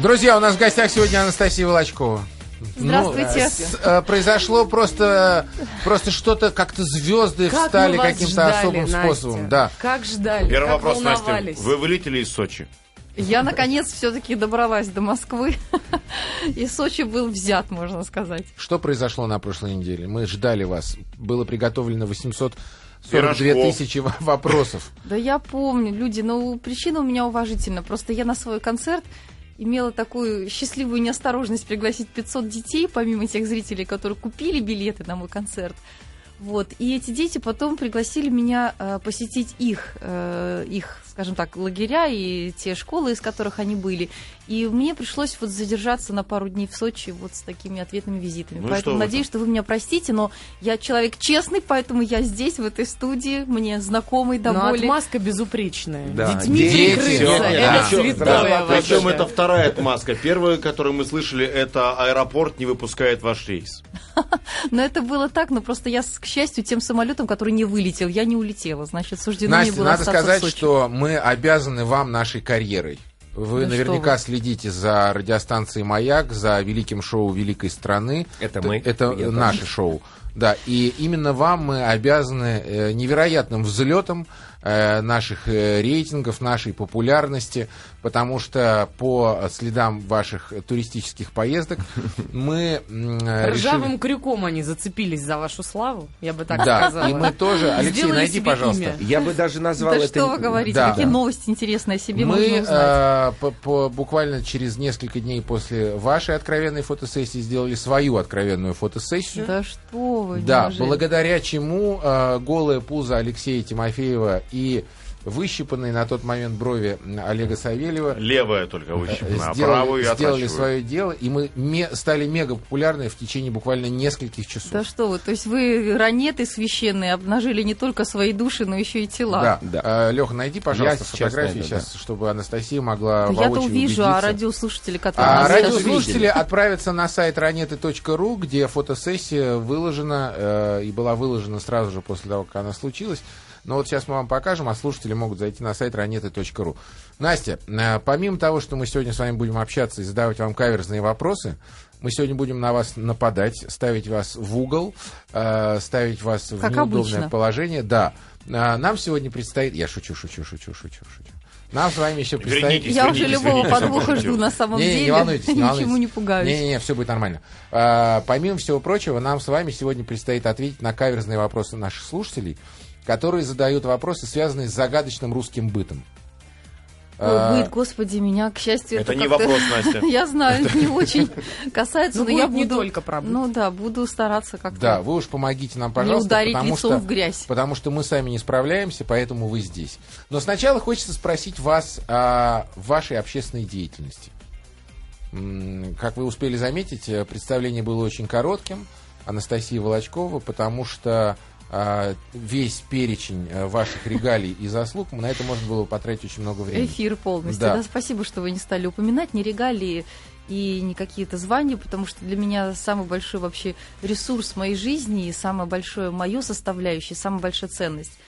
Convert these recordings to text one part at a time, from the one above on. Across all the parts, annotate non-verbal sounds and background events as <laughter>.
Друзья, у нас в гостях сегодня Анастасия Волочкова. Здравствуйте. Ну, с- э, произошло просто, просто что-то, как-то звезды Как встали каким-то особым Настя. способом. Да. Как ждали, Первый как вопрос, Настя. Вы вылетели из Сочи? Я, наконец, все-таки добралась до Москвы. И Сочи был взят, можно сказать. Что произошло на прошлой неделе? Мы ждали вас. Было приготовлено 842 Пирожков. тысячи во- вопросов. Да я помню, люди, ну, причина у меня уважительна. Просто я на свой концерт имела такую счастливую неосторожность пригласить 500 детей, помимо тех зрителей, которые купили билеты на мой концерт. Вот. И эти дети потом пригласили меня э, посетить их, э, их, скажем так, лагеря и те школы, из которых они были. И мне пришлось вот задержаться на пару дней в Сочи вот с такими ответными визитами. Ну поэтому что надеюсь, что вы меня простите, но я человек честный, поэтому я здесь, в этой студии, мне знакомый до Но боли. отмазка безупречная. Да. Детьми Дети, прикрыться. всё, Это да. святое Да, причем это вторая отмазка. Первая, которую мы слышали, это аэропорт не выпускает ваш рейс. <laughs> Но это было так, но просто я, к счастью, тем самолетом, который не вылетел, я не улетела. Значит, суждено мне Настя, было надо сказать, Сочи. что мы обязаны вам нашей карьерой. Вы Да что наверняка вы. следите за радиостанцией «Маяк», за великим шоу «Великой страны». Это мы. Это Я наше шоу. Да, и именно вам мы обязаны э, невероятным взлетом э, наших э, рейтингов, нашей популярности, потому что по следам ваших туристических поездок <laughs> мы Ржавым решили... крюком они зацепились за вашу славу, я бы так Да, сказала. и мы тоже... Алексей, Сделали найди, пожалуйста. имя. Я бы даже назвал Да это... что вы говорите, Да. какие Да. новости интересные о себе Мы можно узнать. э, по- по- буквально через несколько дней после вашей откровенной фотосессии сделали свою откровенную фотосессию. Да что вы, Да, неужели? благодаря чему э, голое пузо Алексея Тимофеева и выщипанные на тот момент брови Олега Савельева Левая только выщипана, а сделали, правую я сделали отращиваю. свое дело, и мы ме- стали мега популярны в течение буквально нескольких часов. Да что вы, то есть вы ранеты священные обнажили не только свои души, но еще и тела. Да. Да. Леха, найди, пожалуйста, Я сейчас фотографии найду, сейчас, чтобы Анастасия могла Да я-то увижу, а убедиться. радиослушатели, которые А радиослушатели видели. отправятся на сайт ранеты.ру, где фотосессия выложена э, и была выложена сразу же после того, как она случилась. Но вот сейчас мы вам покажем, а слушатели могут зайти на сайт ранеты.ру. Настя, э, помимо того, что мы сегодня с вами будем общаться и задавать вам каверзные вопросы, мы сегодня будем на вас нападать, ставить вас в угол, э, ставить вас в Как неудобное обычно. положение. Да. А, Нам сегодня предстоит... Я шучу, шучу, шучу, шучу, шучу. Нам с вами еще предстоит... Вернитесь, Я уже Извините, любого подвоха жду на самом Не, не, деле. не волнуйтесь, не <laughs> Ничему волнуйтесь. не пугаюсь. Не-не-не, все будет нормально. А, помимо всего прочего, нам с вами сегодня предстоит ответить на каверзные вопросы наших слушателей, которые задают вопросы, связанные с загадочным русским бытом. А, Ой, быт, господи, меня, к счастью, Это не как-то- вопрос, Настя. <laughs> Я знаю, не очень касается, Ну, но я не буду... только про. Ну да, буду стараться как-то Да, вы уж помогите нам, не пожалуйста, ударить потому лицом что, в грязь. потому что мы сами не справляемся, поэтому вы здесь. Но сначала хочется спросить вас о вашей общественной деятельности. Как вы успели заметить, э, представление было очень коротким. Анастасия Волочкова, потому что а, весь перечень э, ваших регалий и заслуг, на это можно было потратить очень много времени. Эфир полностью. Да. Да. спасибо, что вы не стали упоминать ни регалии и не какие-то звания, потому что для меня самый большой вообще ресурс моей жизни и самое большое мое составляющее, самая большая ценность,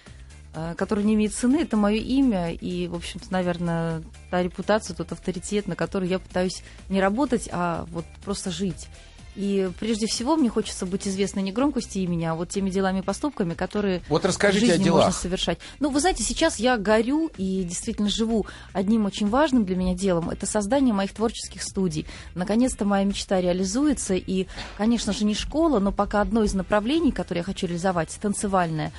э, которая не имеет цены, это мое имя и, в общем-то, наверное, та репутация, тот авторитет, на который я пытаюсь не работать, а вот просто жить. И прежде всего мне хочется быть известной не громкостью имени, а вот теми делами и поступками, которые Вот в расскажите о жизни можно делах. совершать. Ну, вы знаете, сейчас я горю и действительно живу одним очень важным для меня делом. Это создание моих творческих студий. Наконец-то моя мечта реализуется. И, конечно же, не школа, но пока одно из направлений, которое я хочу реализовать, танцевальное,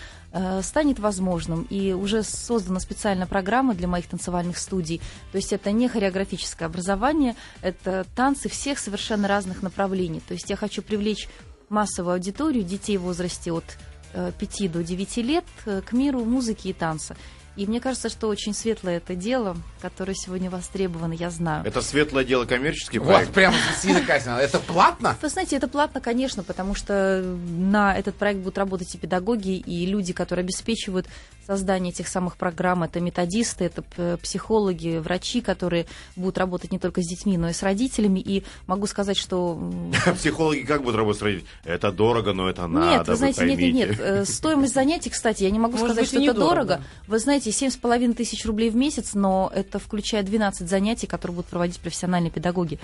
станет возможным. И уже создана специальная программа для моих танцевальных студий. То есть это не хореографическое образование, это танцы всех совершенно разных направлений. То есть я хочу привлечь массовую аудиторию детей в возрасте от э, 5 до 9 лет э, к миру музыки и танца. И мне кажется, что очень светлое это дело, которое сегодня востребовано, я знаю. Это светлое дело коммерческий Вот, проект. прямо с языка снял. Это платно? Вы знаете, это платно, конечно, потому что на этот проект будут работать и педагоги, и люди, которые обеспечивают создания этих самых программ. Это методисты, это психологи, врачи, которые будут работать не только с детьми, но и с родителями. И могу сказать, что... <laughs> Психологи как будут работать с родителями? Это дорого, но это надо, нет, вы знаете, нет, нет. Э, Стоимость занятий, кстати, я не могу сказать, что это дорого. Вы знаете, 7,5 тысяч рублей в месяц, но это включает 12 занятий, которые будут проводить профессиональные педагоги.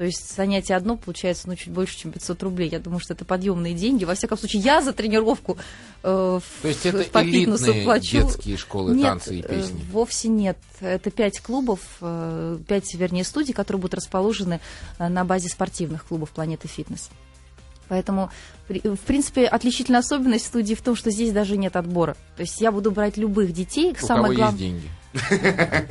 То есть занятие одно получается ну, чуть больше, чем 500 рублей. Я думаю, что это подъемные деньги. Во всяком случае, я за тренировку э, То есть это по фитнесу плачу. детские школы Нет, танца и э, песни. вовсе нет. Это пять клубов, э, пять, вернее, студий, которые будут расположены э, на базе спортивных клубов «Планеты Фитнес». Поэтому, при- в принципе, отличительная особенность студии в том, что здесь даже нет отбора. То есть я буду брать любых детей. У Самое кого глав- есть деньги.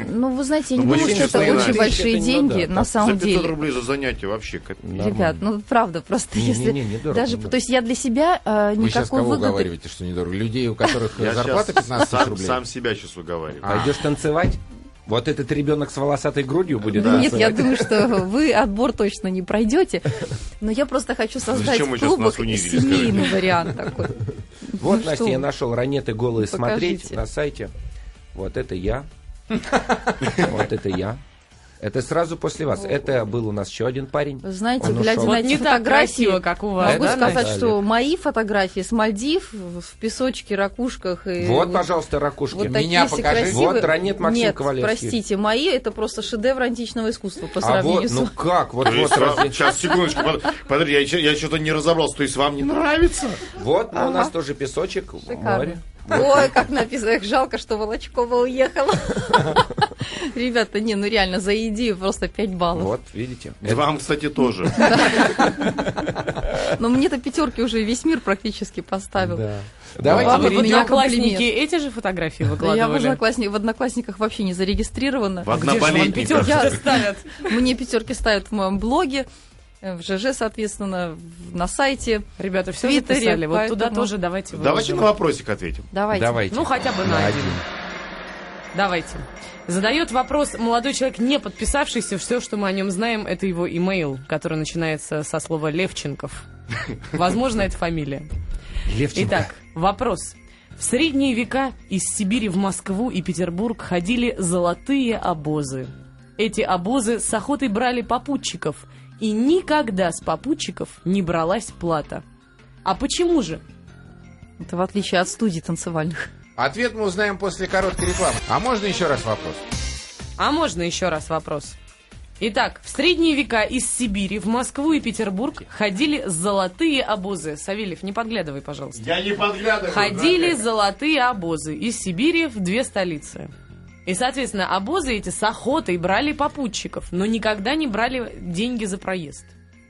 Ну, вы знаете, я не Ну, думаю, мужчине что это очень большие не деньги на самом 500 деле. рублей за занятие вообще. Ребят, ну правда, просто Не, если не, не, недорого, даже, то есть я для себя э, Вы сейчас никакой кого выгоды. уговариваете, что недорого? Людей, у которых зарплата щас 15 тысяч сам, рублей? сам себя сейчас уговариваю. А. Пойдешь танцевать? Вот этот ребенок с волосатой грудью будет Да Нет, я думаю, что вы отбор точно не пройдете. Но я просто хочу создать Зачем унизили, семейный вариант такой. Вот, Ну Настя, я нашел ранеты голые смотреть Покажите. на сайте. Вот это я. Вот это я. Это сразу после вас. Это был у нас еще один парень. Вы знаете, Он глядя ушел. на Вот эти не так фотографии, красиво, как у вас. могу да, сказать, Настя? что мои фотографии с Мальдив в песочке, ракушках и Вот, пожалуйста, ракушки. вот Меня покажи. красивые. Вот Ранет Максим Нет, Ковалевский. простите, мои это просто шедевр античного искусства по А сравнению вот, с ну как, вот, вот, разве- Сейчас, секундочку, под- подожди, я, еще- я что-то не разобрался. То есть вам не нравится? вот ну, у нас Ага. тоже песочек, Шикарно. море. Ой, как написано, жалко, что Волочкова уехала. <laughs> Ребята, не, ну реально, за идею просто 5 баллов. Вот, видите. Вам, кстати, тоже. <laughs> Но мне-то пятерки уже весь мир практически поставил. Да. Давайте Ладно, вы в вот перейдем- Одноклассники эти же фотографии Да Я в, выкладывали? одноклассни- в одноклассниках вообще не зарегистрирована. В Где же вам одноболетниках. пятерки Я- ставят? Мне пятерки ставят в моем блоге, э, в ЖЖ, соответственно, на сайте. Ребята, все Твиттере, записали. Вот туда поэтому- тоже давайте Давайте выложим. на вопросик ответим. Давайте. Давайте. Ну, хотя бы на один. Давайте. Задает вопрос молодой человек, не подписавшийся. Все, что мы о нем знаем, это его имейл, который начинается со слова Левченков. Возможно, это фамилия. Левченко. Итак, вопрос. В средние века из Сибири в Москву и Петербург ходили золотые обозы. Эти обозы с охотой брали попутчиков, и никогда с попутчиков не бралась плата. А почему же? Это в отличие от студий танцевальных. Ответ мы узнаем после короткой рекламы. А можно еще раз вопрос? А можно еще раз вопрос? Итак, в средние века из Сибири в Москву и Петербург ходили золотые обозы. Савельев, не подглядывай, пожалуйста. Я не подглядываю. Ходили золотые обозы из Сибири в две столицы. И, соответственно, обозы эти с охотой брали попутчиков, но никогда не брали деньги за проезд.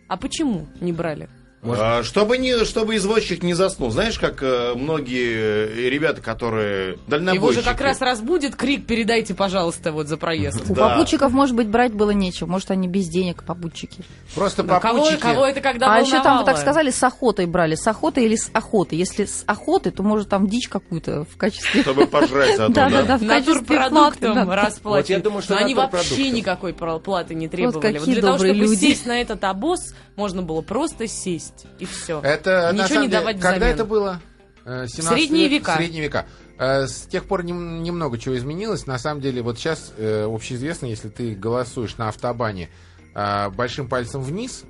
А почему не брали? А, Чтобы, не, чтобы извозчик не заснул. Знаешь, как э, многие ребята, которые Его дальнобойщики. же как раз разбудит крик «передайте, пожалуйста, вот за проезд». У Да. попутчиков, может быть, брать было нечего. Может, они без денег, попутчики. Просто кого, попутчики... кого это когда а еще там, вы так сказали, с охотой брали. С охотой или с охоты? Если с охоты, то, может, там дичь какую-то в качестве... Чтобы пожрать <laughs> заодно, Да, да, да? в качестве платы. Расплачивать. Вот я думаю, что Но они вообще никакой платы не требовали. какие для того, чтобы сесть на этот обоз, можно было просто сесть. И все. Это, Ничего не деле, давать Когда взамен. это было? Э, 17 Средние век? века. Средние века. Э, С тех пор нем- немного чего изменилось. На самом деле, вот сейчас э, общеизвестно, если ты голосуешь на автобане э, большим пальцем вниз,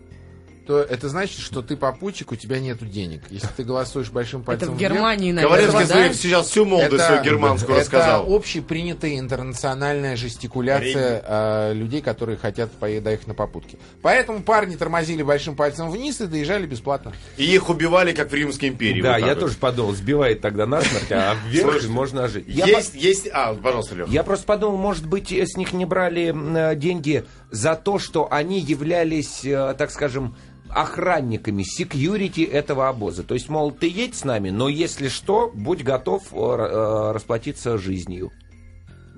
то это значит, что ты попутчик, у тебя нету денег. Если ты голосуешь большим Это пальцем в вверх, Германии, наверное, Ковалевский да? сейчас всю молодость свою германскую это рассказал. общепринятая интернациональная жестикуляция э, людей, которые хотят поехать на попутке. Поэтому парни тормозили большим пальцем вниз и доезжали бесплатно. И их убивали, как в Римской империи. Да, вот я вот. тоже подумал, сбивает тогда насмерть, а вверх можно жить. Есть, есть... А, пожалуйста, Лех. Я просто подумал, может быть, с них не брали э, деньги за то, что они являлись, э, так скажем, охранниками, секьюрити этого обоза. То есть, мол, ты едь с нами, но если что, будь готов э, э, расплатиться жизнью.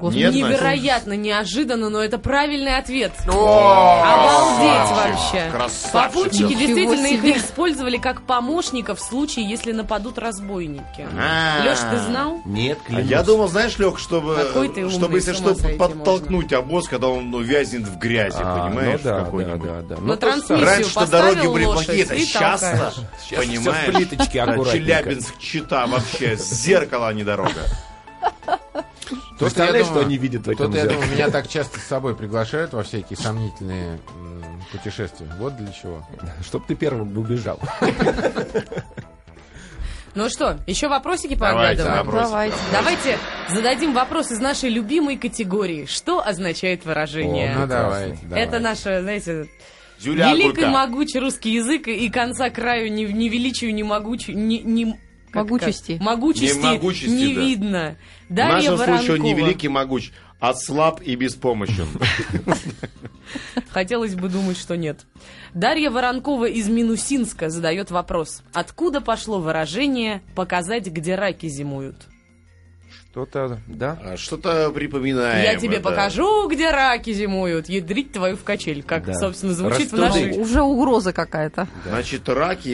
Господи, Нет, Невероятно, неожиданно, но это правильный ответ. О, Обалдеть красавчик, вообще. красавчик. Попутчики действительно их использовали как помощников в случае, если нападут разбойники. А. Леш, ты знал? Нет, А клянусь. я думал, знаешь, Лех, чтобы, чтобы если что, подтолкнуть обоз, когда он ну, вязнет в грязи, А, понимаешь? ну да, да, какой-нибудь. да, да. На Ну, трансмиссию Раньше-то дороги были плохие, это и сейчас толкаешь. Сейчас понимаешь? Челябинск, Чита, вообще, зеркало, а не дорога. Представляешь, я что думаю, они видят в этом Тут, я думаю, меня так часто с собой приглашают во всякие сомнительные путешествия. Вот для чего. Чтоб ты первым убежал. Ну что, еще вопросики по Давайте. Давайте. Давайте зададим вопрос из нашей любимой категории. Что означает выражение? Ну, прекрасно. давайте. давайте. Это наша, знаете, Зюля великий Огурка. могучий русский язык и конца краю не, не величию, не могучую, не, не- как- Могучести. как? Могучести, Не могучести, не да. видно. В Дарья нашем случае он не Воронкова. великий могуч, а слаб и беспомощен. Хотелось бы думать, что нет. Дарья Воронкова из Минусинска задает вопрос. Откуда пошло выражение «показать, где раки зимуют»? Что-то, да? А Что-то припоминаем. Я тебе это. покажу, где раки зимуют. Ядрить твою в качель, как, Да. собственно, звучит в Растудить. нашей... Уже угроза какая-то. Значит, раки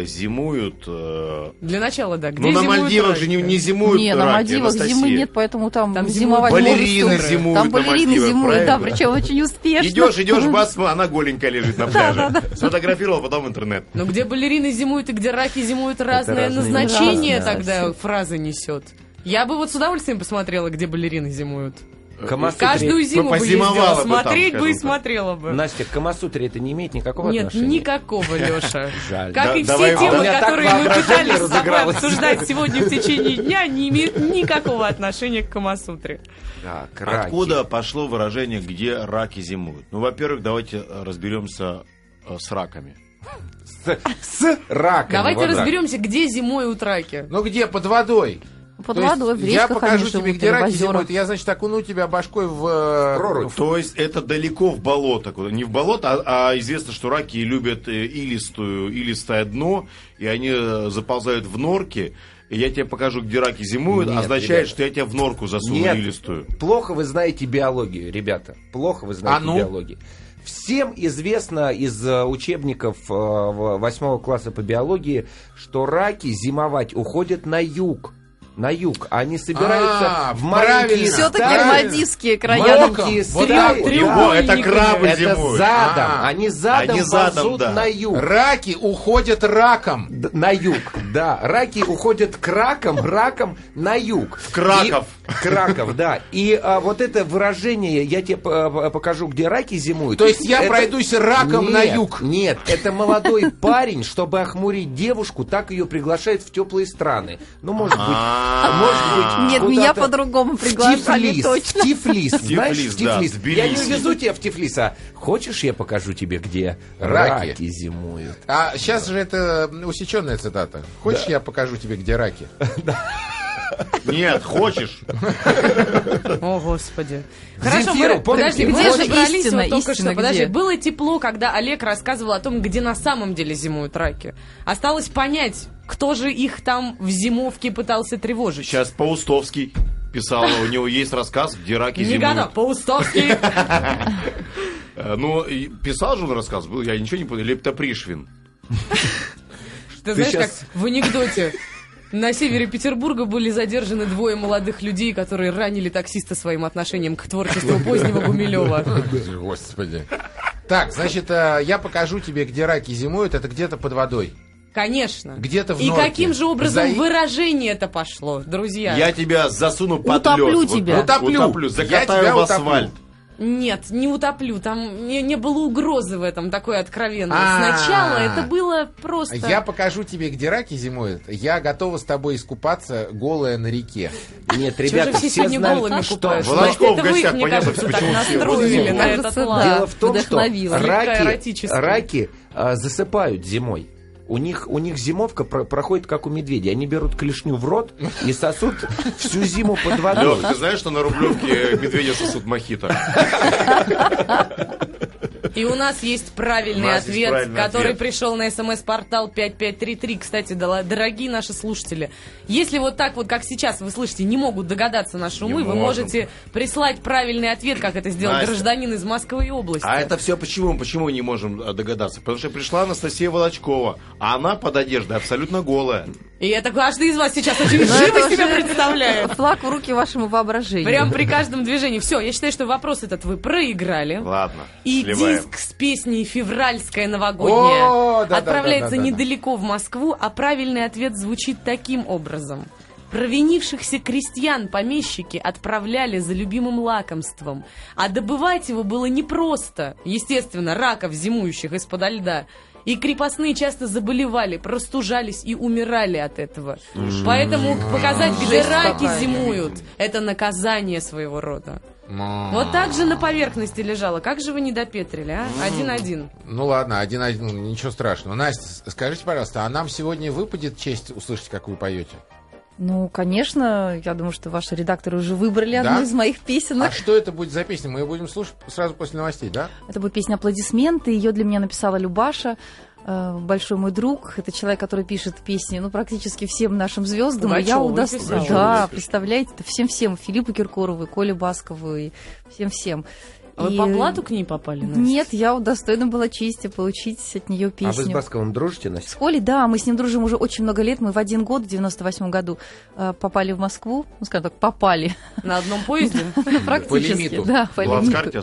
э, зимуют... э, Для начала, да. Где Ну, на Мальдивах раки? же не, не зимуют не, на раки, Мальдивах Анастасия. зимы нет, поэтому там, Там зимовать балерины зимуют Там на балерины зимуют, да, причем очень успешно. Идешь, идешь, <laughs> бац, она голенькая лежит на пляже. Сфотографировал, потом в интернет. Но где балерины зимуют и где раки зимуют, разное назначение тогда фраза несет. Я бы вот с удовольствием посмотрела, где балерины зимуют. Камасутре- Каждую зиму бы ездила, бы там, смотреть бы и смотрела бы. Настя, к Камасутре это не имеет никакого Нет, отношения? никакого, Леша. <laughs> Жаль. Как Да- и все давай- темы, у которые мы пытались с тобой обсуждать <laughs> сегодня в течение дня, не имеют никакого отношения к Камасутре. Так, раки. Откуда пошло выражение, где раки зимуют? Ну, во-первых, давайте э, разберемся э, с раками. С, с раками. Давайте разберемся, где зимуют раки. Ну где? Под водой. Под То водой, в я речках покажу они тебе, живут, где раки зимуют. Я, значит, окуну тебя башкой в... э, Прорубь. в- То есть это далеко в болото. Не в болото, а, а известно, что раки любят э, илистую, илистое дно, и они э, заползают в норки. И я тебе покажу, где раки зимуют, Нет, означает, ребята. что я тебя в норку засуну Нет, илистую. плохо вы знаете биологию, ребята. Плохо вы знаете А ну? биологию. Всем известно из учебников восьмого класса по биологии, что раки зимовать уходят на юг. На юг. Они собираются А, в маленькие. Все-таки. Мальдивские края. маленькие Вот стаи. так вот. Да. Его, это крабы Это зимуют. задом. А, они задом они задом, ползут да. на юг. Раки уходят раком. Д- На юг, да. Раки уходят к ракам, ракам на юг. В Краков. Краков, да. И а, вот это выражение, я тебе п- п- покажу, где раки зимуют. То есть я Это- пройдусь раком Нет, на юг. Нет, это молодой парень, чтобы охмурить девушку, так ее приглашает в теплые страны. Ну, может быть, А, может быть, Нет, меня по-другому приглашали Тифлис, точно. Тифлис, знаешь, Тифлис. Я не увезу тебя в Тифлис, а хочешь, я покажу тебе, где Раки. раки зимуют? А сейчас же это усеченная цитата. Хочешь, я покажу тебе, где раки? <laughs> Нет, хочешь? О, Господи. Земфиру, мы- помните? подожди, Где же истина, вот только истина что. Подожди, где? было тепло, когда Олег рассказывал о том, где на самом деле зимуют раки. Осталось понять, кто же их там в зимовке пытался тревожить. Сейчас Паустовский писал, у него есть рассказ, где раки Не зимуют. года, Паустовский. Э, Ну, писал же он рассказ, был, я ничего не понял, Лептопришвин. Ты знаешь, щас- как в анекдоте. На севере Петербурга были задержаны двое молодых людей, которые ранили таксиста своим отношением к творчеству позднего Гумилева. Господи. Так, значит, э, я покажу тебе, где раки зимуют. Это где-то под водой. Конечно. Где-то в И норке. каким же образом За- выражение это пошло, друзья? Я тебя засуну под Утоплю лед. Тебя. Утоплю. Утоплю, Я закатаю тебя в утоплю. Нет, не утоплю. Там не, не было угрозы в этом такой откровенной. А. Сначала это было просто... Я покажу тебе, где раки зимуют. Я готова с тобой искупаться, голая на реке. Нет, ребята, все знали, голыми что-? Волочков в гостях, понятно, почему все. Дело в том, что раки а, засыпают зимой. У них, у них зимовка про- проходит как у медведей. Они берут клешню в рот и сосут всю зиму под водой. Лёх, ты знаешь, что на Рублевке медведя сосут мохито? <laughs> И у нас есть правильный нас есть ответ, правильный который ответ. пришел на смс-портал 5533. Кстати, дорогие наши слушатели, если вот так вот, как сейчас вы слышите, не могут догадаться наши умы, Не вы можем. можете прислать правильный ответ, как это сделал Настя. гражданин из Москвы и области. А это все почему? Почему не можем а, догадаться? Потому что пришла Анастасия Волочкова, а она под одеждой абсолютно голая. И это каждый из вас сейчас <laughs> очень Ну, живо себе уже представляет. Флаг в руки вашему воображению. Прям при каждом движении. Все, я считаю, что вопрос этот вы проиграли. Ладно, И сливаем. диск с песней «Февральская новогодняя» О, отправляется недалеко в Москву, а правильный ответ звучит таким образом. Провинившихся крестьян помещики отправляли за любимым лакомством, а добывать его было непросто, естественно, раков, зимующих из-под льда. И крепостные часто заболевали, простужались и умирали от этого. Поэтому показать, где раки зимуют, это наказание своего рода. Вот так же на поверхности лежало. Как же вы не допетрили, а? Один-один. Ну ладно, один-один, ну, ничего страшного. Настя, скажите, пожалуйста, а нам сегодня выпадет честь услышать, как вы поете? Ну, конечно, я думаю, что ваши редакторы уже выбрали Да? одну из моих песенок. А что это будет за песня? Мы ее будем слушать сразу после новостей, да? Это будет песня «Аплодисменты». Ее для меня написала Любаша, э, большой мой друг. Это человек, который пишет песни, ну, практически всем нашим звездам. И я Пугачёву удос- писал. Да, представляете, всем-всем. Филиппу Киркорову, Коле Баскову и всем-всем. А Вы И- по блату к ней попали? Настя? Нет, я удостоена была чести получить от нее А вы с песню. Басковым дружите, С Настя? Колей, да, мы с ним дружим уже очень много лет. Мы в один год, в 98 году, э, попали в Москву. Ну, скажем так, попали. На одном поезде? <laughs> Практически, да, по лимиту.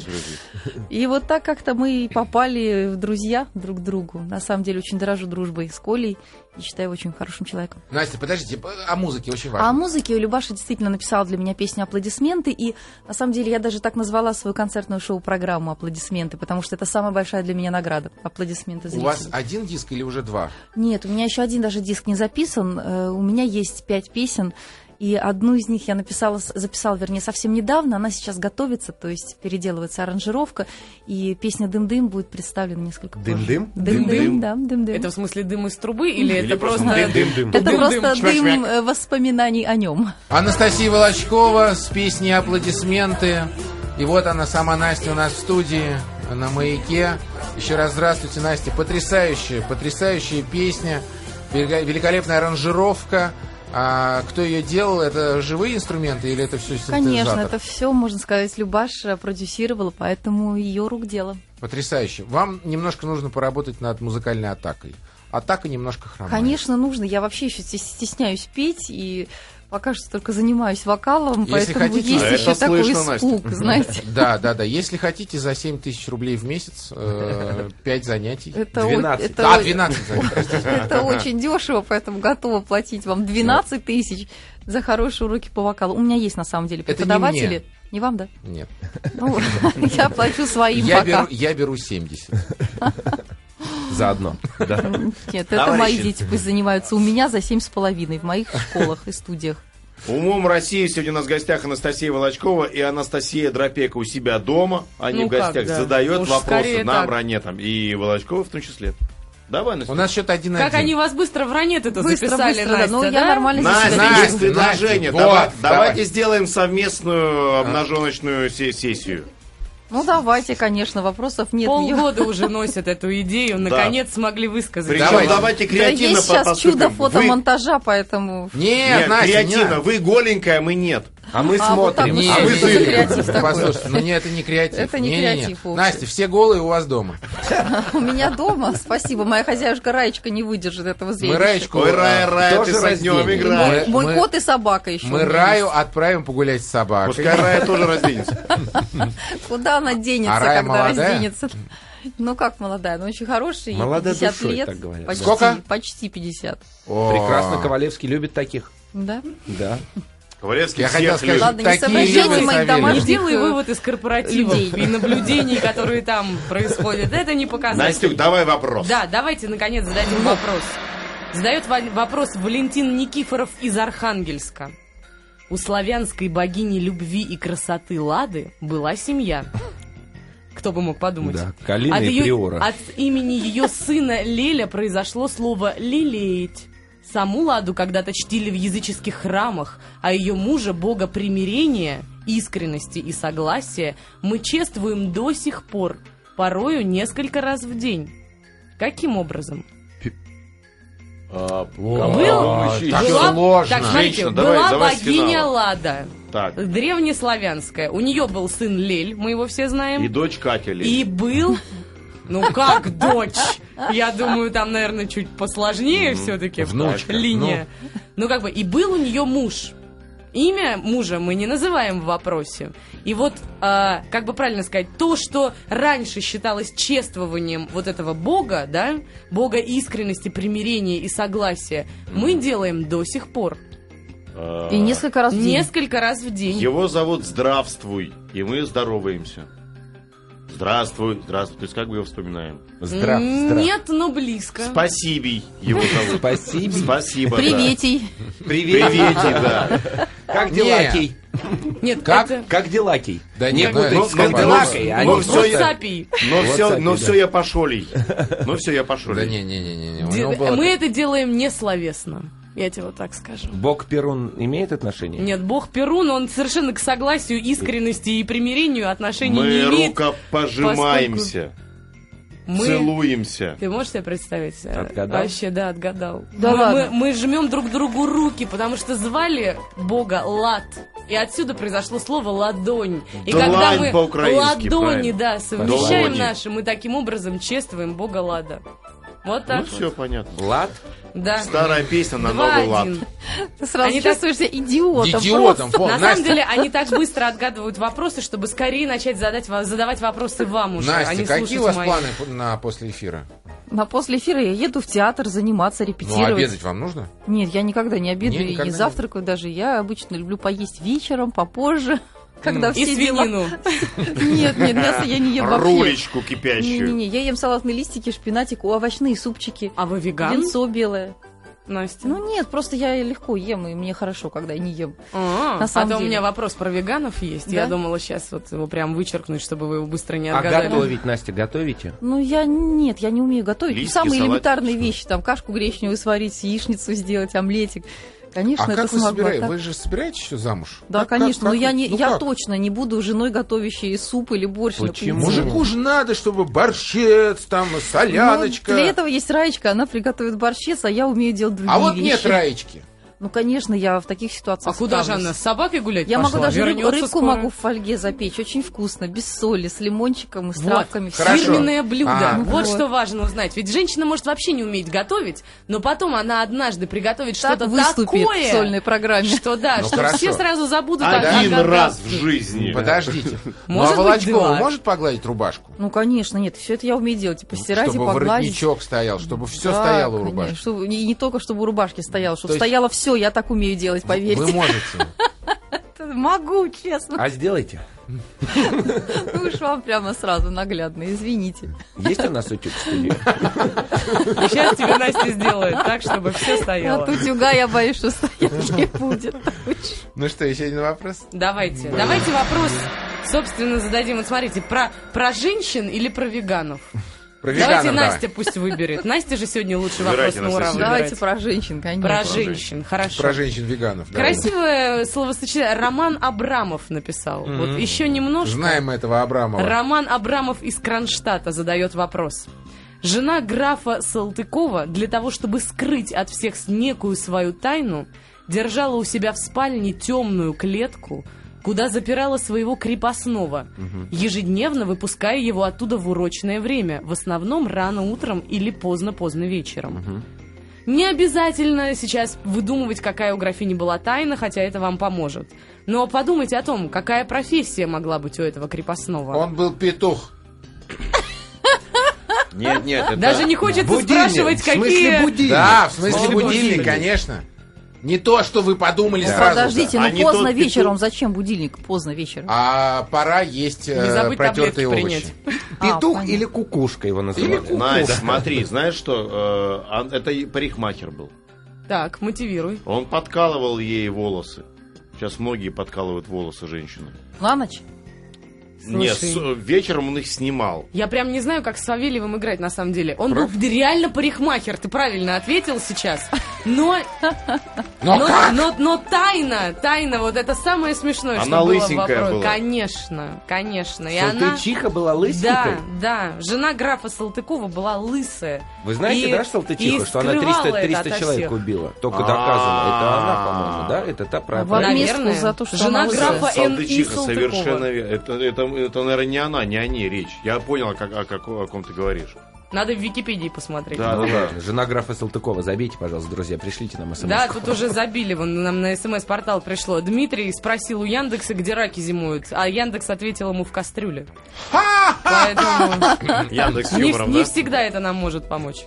И вот так как-то мы попали в друзья друг к другу. На самом деле очень дорожу дружбой с Колей и считаю его очень хорошим человеком. Настя, подождите, о музыке очень А важно. о музыке Любаша действительно написала для меня песню «Аплодисменты», и на самом деле я даже так назвала свою концертную шоу-программу «Аплодисменты», потому что это самая большая для меня награда. Аплодисменты У зрителей. вас один диск или уже два? Нет, у меня еще один даже диск не записан. Э, У меня есть пять песен, и одну из них я написала, с- записала, вернее, совсем недавно. Она сейчас готовится, то есть переделывается аранжировка, и песня «Дым-дым» будет представлена несколько позже. Дым-дым? Дым-дым, да, дым-дым. Это в смыме дым из трубы или Или это просто. Дым-дым-дым. Это Дым-дым, просто шмяк-шмяк. дым э, воспоминаний о нем. Анастасия Волочкова с песней «Аплодисменты». И вот она, сама Настя у нас в студии на «Маяке». Еще раз здравствуйте, Настя. Потрясающая, потрясающая песня, великолепная аранжировка. А кто ее делал? Это живые инструменты или это все синтезатор? Конечно, это все, можно сказать, Любаша продюсировала, поэтому ее рук дело. Потрясающе. Вам немножко нужно поработать над музыкальной атакой. Атака немножко хромает. Конечно, нужно. Я вообще еще стесняюсь петь и пока что только занимаюсь вокалом, Если поэтому хотите- есть еще такой слышно, Настя. испуг, <laughs> знаете. <laughs> Да, да, да. Если хотите за 7 тысяч рублей в месяц, <laughs> 5 занятий. Это, о- 12. это А, о- 12 занятий, это очень дешево, поэтому готова платить вам 12 тысяч за хорошие уроки по вокалу. У меня есть на самом деле Это не преподаватели. Не вам, да? Нет. Ну, я плачу своим Я пока. беру, я беру 70. Заодно. Да. Нет, это Товарищи. мои дети пусть занимаются у меня за семь с половиной в моих школах и студиях. Умом России сегодня у нас в гостях Анастасия Волочкова и Анастасия Дропека у себя дома. Они Ну в гостях как, да. задает Уж вопросы нам, так. ранетам. И Волочкова в том числе. Давай, Настя. У нас счет 1 Как они вас быстро в ранет-то Быстро, записали, быстро, да. Настя, Ну, я да? нормально Настя, себя Настя, есть предложение. Настя, Давай- вот, давайте давай. сделаем совместную обнаженочную се- сессию. Ну, давайте, конечно, вопросов нет. Полгода уже носят эту идею, наконец смогли высказать. Причем Давай. давайте Да креативно есть по- сейчас чудо Вы- фотомонтажа, поэтому... Нет, Нет, Настя, креативно. нет. Вы голенькая, мы нет. А мы А, вот смотрим. вот. Нет, А за нет. креатив такой? Послушайте, ну нет, это не креатив. Это не Не-не-не. креатив вовсе. Настя, все голые у вас дома. <laughs> У меня дома, спасибо, моя хозяюшка Раечка не выдержит этого зрелища. Мы Раечку... Ой, Рая, Рая, Тоже ты с разденем. играешь. Мы- Мой мы- кот и собака еще. Мы Раю отправим погулять с собакой. Пускай Рая <laughs> тоже разденется. <laughs> Куда она денется, А когда разденется? Ну как молодая, ну очень хорошая, ей Молодая 50 душой, лет. так говорят. Почти, Сколько? Почти 50. О. Прекрасно, Ковалевский любит таких. Да? Да. Ковалевский Я хотел сказать, любит. Ладно, не такие соображайте моих домашних делай вывод из корпоративов и наблюдений, которые там происходят. Это не показатель. Настюк, давай вопрос. Да, давайте, наконец, зададим вопрос. Задает вопрос Валентин Никифоров из Архангельска. У славянской богини любви и красоты Лады была семья. Кто бы мог подумать? Да, Калина от, и Приора. от имени ее сына Леля произошло слово «лелеять». Саму Ладу когда-то чтили в языческих храмах, а ее мужа, бога примирения, искренности и согласия, мы чествуем до сих пор, порою несколько раз в день. Каким образом? А, Был- по-моему, еще- так Была- сложно. Так, смотрите, Женщина, давай, была давай богиня. Лада, Так. древнеславянская. У нее был сын Лель, мы его все знаем. И дочь Катя Лель. И был... Ну как дочь? Я думаю, там, наверное, чуть посложнее все-таки Внучка. линия. Ну как бы, и был у нее муж. Имя мужа мы не называем в вопросе. И вот, а, как бы правильно сказать, то, что раньше считалось чествованием вот этого бога, да, бога искренности, примирения и согласия, мы делаем до сих пор. Э, И несколько раз в день. Несколько раз в день. Его зовут Здравствуй, и мы здороваемся. Здравствуй, здравствуй. То есть как мы его вспоминаем? Здрав, здрав. Нет, но близко. Спасибо его зовут. Спасибо. Спасибо. да. Приветей. Привет. Приветик, да. Как Не. дела, Кей? Нет, Как? это... Как дела, Кей? Да Не нет, ну, ну, ну, они ну, просто- всё, я-. Но все, но все, я пошолей. Ну все, я пошолей. Да не-не-не. У Де- него было... Мы это делаем не словесно. Я тебе вот так скажу. Бог Перун имеет отношение? Нет, бог Перун, он совершенно к согласию, искренности и примирению отношений Мы не имеет. рукопожимаемся, Мы... целуемся. Ты можешь себе представить? э, Отгадал? Вообще, да, отгадал. Да мы, ладно? мы- мы жмем друг другу руки, потому что звали Бога Лад. И отсюда произошло слово ладонь. И Длань когда мы ладони, правильно. да, совмещаем Ладони. наши, мы таким образом чествуем Бога Лада. Вот Ну так все вот. понятно. Влад? Да. Старая песня на новый лад. 2-1. Ты сразу Они так- чувствуешь себя идиотом. Идиотом, просто. На Настя, самом деле, они так быстро отгадывают вопросы, чтобы скорее начать задать, задавать вопросы вам уже, а Настя, не какие у вас мои. планы на после эфира? На после эфира я еду в театр заниматься, Ну, репетировать. обедать вам нужно? Нет, я никогда не обедаю Не, и никогда не не. завтракаю даже. Я обычно люблю поесть вечером, попозже, когда И все дела... свинину. <laughs> Нет, нет, мясо я не ем вообще. Рулечку кипящую. Не-не-не, я ем салатные листики, шпинатик, овощные супчики, А вы веган, винцо белое. Настя? Ну нет, просто я легко ем, и мне хорошо, когда я не ем. А, а самом то у меня вопрос про веганов есть. Да? Я думала сейчас вот его прям вычеркнуть, чтобы вы его быстро не А отгадали. готовить, Настя, готовите? Ну, я нет, я не умею готовить. Листики, Самые салатик, элементарные что? вещи, там кашку гречневую сварить, яичницу сделать, омлетик. Конечно, А это как вы а так- Вы же собираетесь еще замуж? Да, Как- конечно, как- но я, как- не, ну я как? точно не буду женой, готовящей суп или борщ Почему? Мужику же надо, чтобы борщец, там, соляночка. Ну, для этого есть Раечка, она приготовит борщец, а я умею делать другие А вот вещи. нет Раечки. Ну, конечно, я в таких ситуациях А куда же она? С собакой гулять Я пошла? могу даже рыб- рыбку скоро. могу в фольге запечь, очень вкусно, без соли, с лимончиком и с Вот, травками. Хорошо. фирменное блюдо. А, вот, вот. что важно узнать. Ведь женщина может вообще не уметь готовить, но потом она однажды приготовит Так что-то выступит такое, в сольной программе. что да, Ну, что хорошо. все сразу забудут о- Один о раз в жизни. Подождите. <laughs> Ну, Может а быть, Волочкова может погладить рубашку? Ну, конечно, нет, все это я умею делать. И постирать, чтобы и погладить. воротничок стоял, чтобы все Да, стояло у рубашки. чтобы- не, не только, чтобы у рубашки стояло, чтобы То стояло все, я так умею делать, поверьте. Вы можете. <laughs> Могу, честно. А сделайте. Ну <laughs> уж вам прямо сразу наглядно, извините. Есть у нас утюг в студии? И сейчас тебе Настя сделает так, чтобы все стояло. От утюга я боюсь, что стоять не будет. Ну что, еще один вопрос? Давайте, давайте вопрос, собственно, зададим. Вот смотрите, про, про женщин или про веганов? Про Давайте веганов Настя пусть выберет. Настя же сегодня лучший вопрос на ура. Давайте про женщин, конечно. Про женщин, хорошо. Про женщин-веганов. Красивое словосочетание. Роман Абрамов написал. Вот еще немножко. Знаем этого Абрамова. Роман Абрамов из Кронштадта задает вопрос. Жена графа Салтыкова для того, чтобы скрыть от всех некую свою тайну, держала у себя в спальне темную клетку, куда запирала своего крепостного, ежедневно выпуская его оттуда в урочное время, в основном рано утром или поздно-поздно вечером. Не обязательно сейчас выдумывать, какая у графини была тайна, хотя это вам поможет. Но подумайте о том, какая профессия могла быть у этого крепостного. Он был петух. Нет, нет, это... Даже не хочется Будильник. спрашивать, В смысле какие... будильник? Да, в смысле будильник, будильник. конечно. Не то, что вы подумали Ну, сразу. подождите, А ну не поздно тот вечером. петух. Зачем будильник поздно вечером? А пора есть Не э, забыть протертые овощи. принять. <laughs> А, Петух понятно. или кукушка его называют? Настя, смотри, знаешь что? э, он- это парикмахер был. Так, мотивируй. Он подкалывал ей волосы. Сейчас многие подкалывают волосы женщины. На ночь? Нет, Слушай. с- вечером он их снимал. Я прям не знаю, как с Савельевым играть на самом деле. Он был реально парикмахер, ты правильно ответил сейчас. <laughs> <laughs> Но, Но но, но, но тайна, тайна, вот это самое смешное, Она что было лысенькая вопросе. была. Конечно, конечно. И она... Салтычиха была Да, лысенькой? да. Жена графа Салтыкова была лысая. Вы знаете, И- да, Салтычиха, что она скрывала 300, это 300 ото человек всех. убила? Только доказано. Это она, по-моему, да? Это та отместку Наверное. за то, что Жена она графа. Салтычиха, совершенно верно. Это, это, это, наверное, не она, не о ней речь. Я понял, о, как- о ком ты говоришь. Надо в Википедии посмотреть. Да, Ну да, да. жена графа Салтыкова. Забейте, пожалуйста, друзья, пришлите нам смс. Да, тут уже забили, вон нам на смс-портал пришло. Дмитрий спросил у Яндекса, где раки зимуют, а Яндекс ответил ему в кастрюле. Поэтому Яндекс не, не да? всегда это нам может помочь.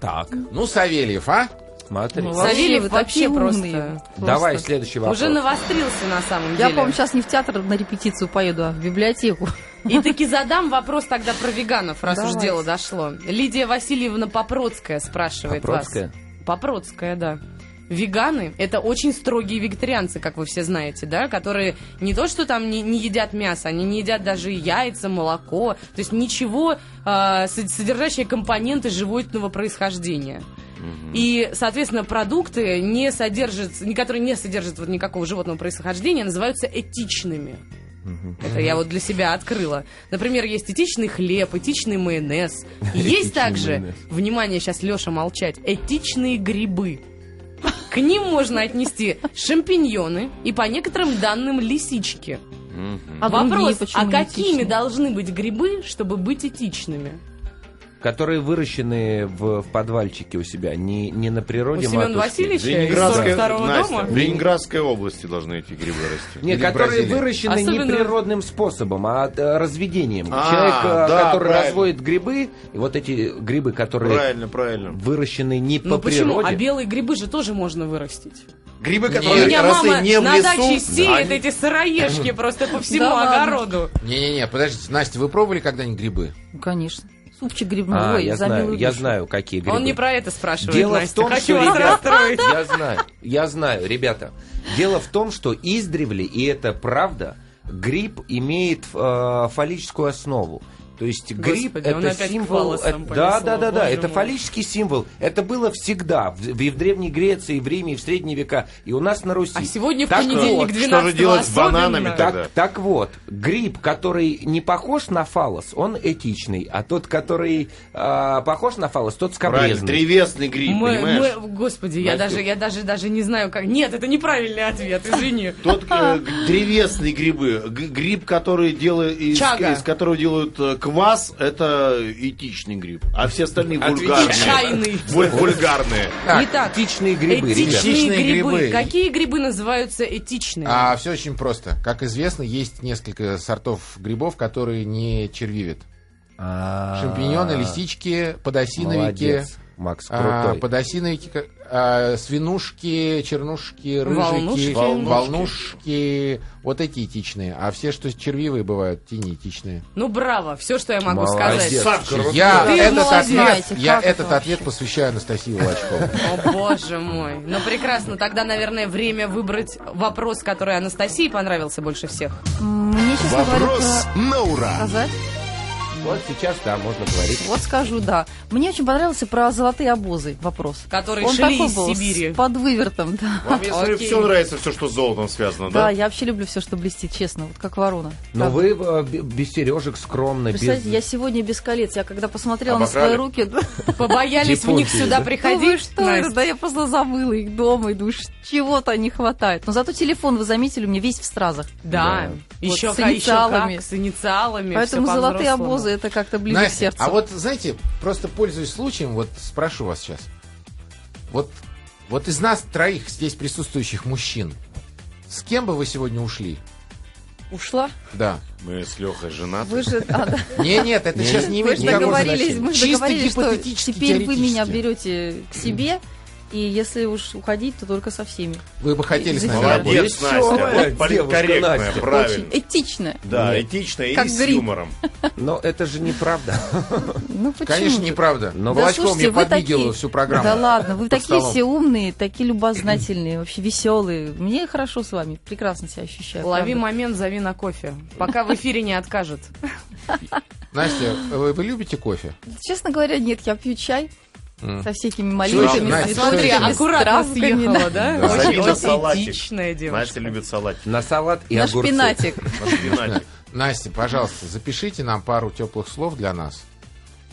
Так. Ну, Савельев, а? Смотри. Ну, Савельев вообще такие просто- умные. Давай Просто. следующий вопрос. Уже навострился на самом Я, деле. по-моему, сейчас не в театр на репетицию поеду, а в библиотеку. И таки задам вопрос тогда про веганов, раз уж Давайте. дело дошло. Лидия Васильевна Попроцкая спрашивает Попроцкая? вас. Попроцкая, да. Веганы – это очень строгие вегетарианцы, как вы все знаете, да, которые не то, что там не, не едят мясо, они не едят даже яйца, молоко, то есть ничего, со- содержащие компоненты животного происхождения. И, соответственно, продукты, не содержат, не- которые не содержат вот никакого животного происхождения, называются этичными. Это я вот для себя открыла. Например, есть этичный хлеб, этичный майонез. Есть также, внимание, сейчас Леша молчать, этичные грибы. К ним можно отнести шампиньоны и, по некоторым данным, лисички. А Вопрос, а какими должны быть грибы, чтобы быть этичными? Которые выращены в, в подвальчике у себя, не, не на У природе Семена матушки. Васильевича из Ленинградской, 42-го Настя, дома? в Ленинградской области должны эти грибы расти. Нет, Или которые Бразилии. выращены Особенно- не природным способом, а э, разведением. А, Человек, э, да, который правильно. разводит грибы, и вот эти грибы, которые Правильно, правильно. выращены не Ну по почему? природе. А белые грибы же тоже можно вырастить. Грибы, У которые меня росли мама не в на лесу. даче сеет они- эти сыроежки просто по всему огороду. Не-не-не, подождите, Настя, вы пробовали когда-нибудь грибы? Ну, конечно. Супчик грибной, А, ой, я знаю, я душу. знаю, какие грибы. Он не про это спрашивает, Дело Настя. в том, Хочу что, вас ребят, расстроить. я знаю, я знаю, ребята. Дело в том, что издревле, и это правда, гриб имеет э, фаллическую основу. То есть гриб Господи, он это символ. это- понесло, да, да, да, да. Это мой. фаллический символ. Это было всегда в, в- и в древней Греции, и в Риме, и в средние века, и у нас на Руси. А сегодня в Так понедельник вот, 12 что же делать с бананами так, тогда? так вот, гриб, который не похож на фалос, он этичный, а тот, который а, похож на фалос, тот Правильно, скобрезный. древесный гриб, Мы- понимаешь? мы- господи, я Настя. даже, я даже, даже не знаю, как. Нет, это неправильный ответ, извини. <laughs> Тот э, древесные грибы, гриб, который делает из которого делают э, квас, это этичный гриб, а все остальные вульгарные. Вульгарные. Так, Итак, Этичные грибы, ребят. этичные Этичные грибы. грибы. Какие грибы называются этичными? А все очень просто. Как известно, есть несколько сортов грибов, которые не червивят. А, Шампиньоны, лисички, подосиновики, Молодец, Макс, а, крутой. подосиновики, а, свинушки, чернушки, рыжики, Волнушки. волнушки. Вот эти этичные. А все, что червивые бывают, те не этичные. Ну, браво, все, что я могу Молодец. сказать. Я Ты этот, ответ, Знаете, я этот это ответ посвящаю Анастасии Волочковой. <laughs> О, боже мой. Ну, прекрасно. Тогда, наверное, время выбрать вопрос, который Анастасии понравился больше всех. Мне, честно Вопрос говоря, на ура. сказать. Вот сейчас, да, можно говорить. Вот скажу, да. Мне очень понравился про золотые обозы вопрос. Которые Он шли такой из был, Сибири. с под вывертом, да. Вам, я смотрю, все нравится, все, что с золотом связано, Да, да? я вообще люблю все, что блестит, честно, вот как ворона. Но вы э, без сережек скромно, без... Представляете, я сегодня без колец. Я когда посмотрела на свои руки, да, Побоялись в них сюда да? приходить. думаю, что это? Настя? Да я просто забыла их дома и думаю, ш- чего-то не хватает. Но зато телефон, вы заметили, у меня весь в стразах. Да, еще, Вот с инициалами. с инициалами. Поэтому всё золотые по-взрослому. обозы это как-то ближе к Настя, сердцу. а вот, знаете, просто пользуясь случаем, вот спрошу вас сейчас. Вот, вот из нас троих здесь присутствующих мужчин, с кем бы вы сегодня ушли? Ушла? Да. Мы с Лехой женаты. Вы же, а, да. <laughs> Не, нет, это сейчас не имеет же никакого договорились, значения. мы Чисто договорились, что теперь вы меня берете к себе, и если уж уходить, то только со всеми. Вы бы хотели с нами Молодец, работать? Настя. Вот девушка политкорректная, Настя. правильно. Очень этично. Да, Нет. этично и Как с гриб. юмором. Но это же неправда. <laughs> Ну почему? Конечно, неправда. Но Да Волочков слушайте, мне вы подвигила такие- всю программу. Да ладно, вы такие столом. все умные, такие любознательные, вообще веселые. Мне хорошо с вами, прекрасно себя ощущаю. Лови правда. момент, зови на кофе. Пока в эфире не откажет. Настя, вы, вы любите кофе? Честно говоря, нет, я пью чай Со всякими Слушай, малинками, Настя, с Смотри, аккуратно съехала, да? Да. Очень, очень этичная девушка. Настя любит салат. На салат и На огурцы. шпинатик. <laughs> На. Настя, пожалуйста, запишите нам пару теплых слов для нас.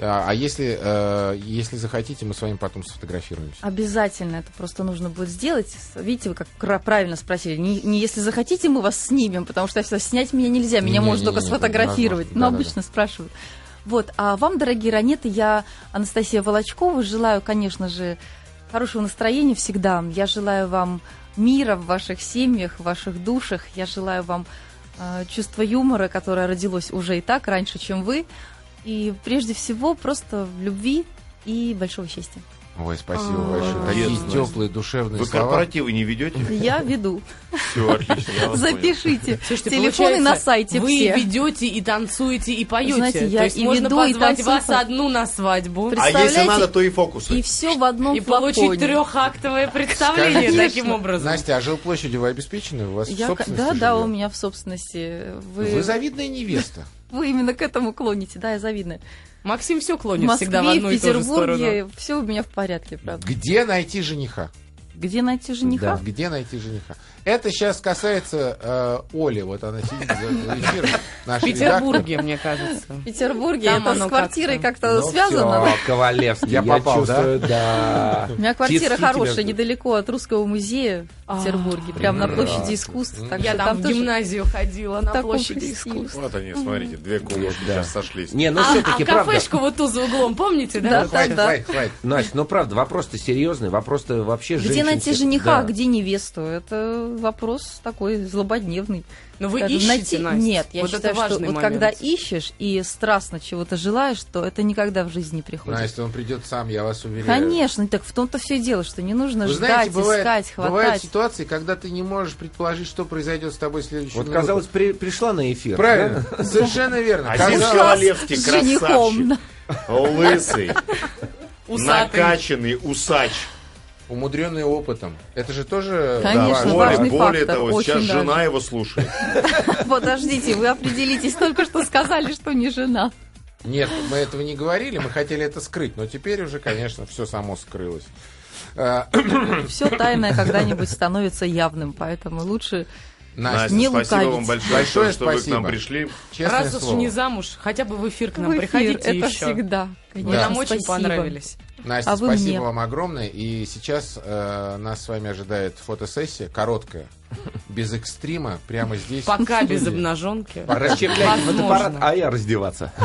А, а если, э, если захотите, мы с вами потом сфотографируемся. Обязательно это просто нужно будет сделать. Видите, вы как правильно спросили. Не, не если захотите, мы вас снимем, потому что снять меня нельзя, меня Не-не-не, можно только это сфотографировать. Но Да-да-да. обычно спрашивают. Вот, а вам, дорогие ранеты, я, Анастасия Волочкова, желаю, конечно же, хорошего настроения всегда. Я желаю вам мира в ваших семьях, в ваших душах. Я желаю вам э, чувства юмора, которое родилось уже и так, раньше, чем вы. И прежде всего просто любви и большого счастья. Ой, спасибо А, большое. Такие теплые, душевные Вы слова. корпоративы не ведете? Я веду. Все, отлично. Запишите. Телефоны на сайте вы ведете и танцуете и поете. То есть и можно позвать вас одну на свадьбу А если надо, то и фокусы. И все в одном и получить трехактовое представление таким образом. Настя, а жилплощадью вы обеспечены? У вас в Я, собственности да, да, у меня в собственности. Вы завидная невеста. вы именно к этому клоните, да, я завидная. Максим все В клонит Москве, всегда в одну в и ту же сторону. Петербурге все у меня в порядке, правда. Где найти жениха? Где найти жениха? Да, где найти жениха? Это сейчас касается э, Оли, вот она сидит за эфиром. В Петербурге, мне кажется. В Петербурге Там это с квартирой как-то. Ну, связано. Всё, Ковалевский, Я я, попал, чувствую, да. <laughs> У меня квартира Тиски хорошая, тебя- недалеко от Русского музея в Петербурге, прямо на площади искусств. Так Я там в гимназию ходила на площади искусств. Вот они, смотрите, две комнаты Да. сейчас сошлись. Не, ну а, все-таки, а правда. кафешку вот ту за углом, помните, да? Да, Хватит, да. хватит, хватит. Настя, ну правда, вопрос-то серьезный, вопрос-то вообще Где женщин найти жениха, а да. где невесту? Это вопрос такой злободневный. Но вы Скажем, ищете, найти- Настя. Нет, я вот считаю, это важный что вот момент. когда ищешь и страстно чего-то желаешь, то это никогда в жизни не приходит. Настя, он придет сам, я вас уверяю. Конечно, так в том-то все дело, что не нужно Вы ждать, знаете, бывает, искать, бывают хватать. ситуации, когда ты не можешь предположить, что произойдет с тобой в следующую Вот, минуту. казалось, при- пришла на эфир. Правильно, <laughs> совершенно верно. А Ковалевский с женихом. красавчик. Лысый, <laughs> накачанный усач. Умудренный опытом. Это же тоже Конечно, важно. важный более, более фактор, того, сейчас жена даже. его слушает. <laughs> Подождите, вы определитесь, только что сказали, что не жена. Нет, мы этого не говорили, мы хотели это скрыть, но теперь уже, конечно, все само скрылось. Все тайное когда-нибудь становится явным, поэтому лучше Настя, не спасибо лукавить. вам большое, Большое что вы к нам спасибо. пришли. честное Раз уж слово. не замуж, хотя бы в эфир к нам в эфир. приходите Это еще. всегда, Вы конечно, нам очень спасибо. понравились. Настя, А вы спасибо мне. вам огромное. И сейчас э, нас с вами ожидает фотосессия, короткая, <laughs> без экстрима, прямо здесь. Пока без обнаженки. Возможно. фотоаппарат, а я раздеваться. <laughs>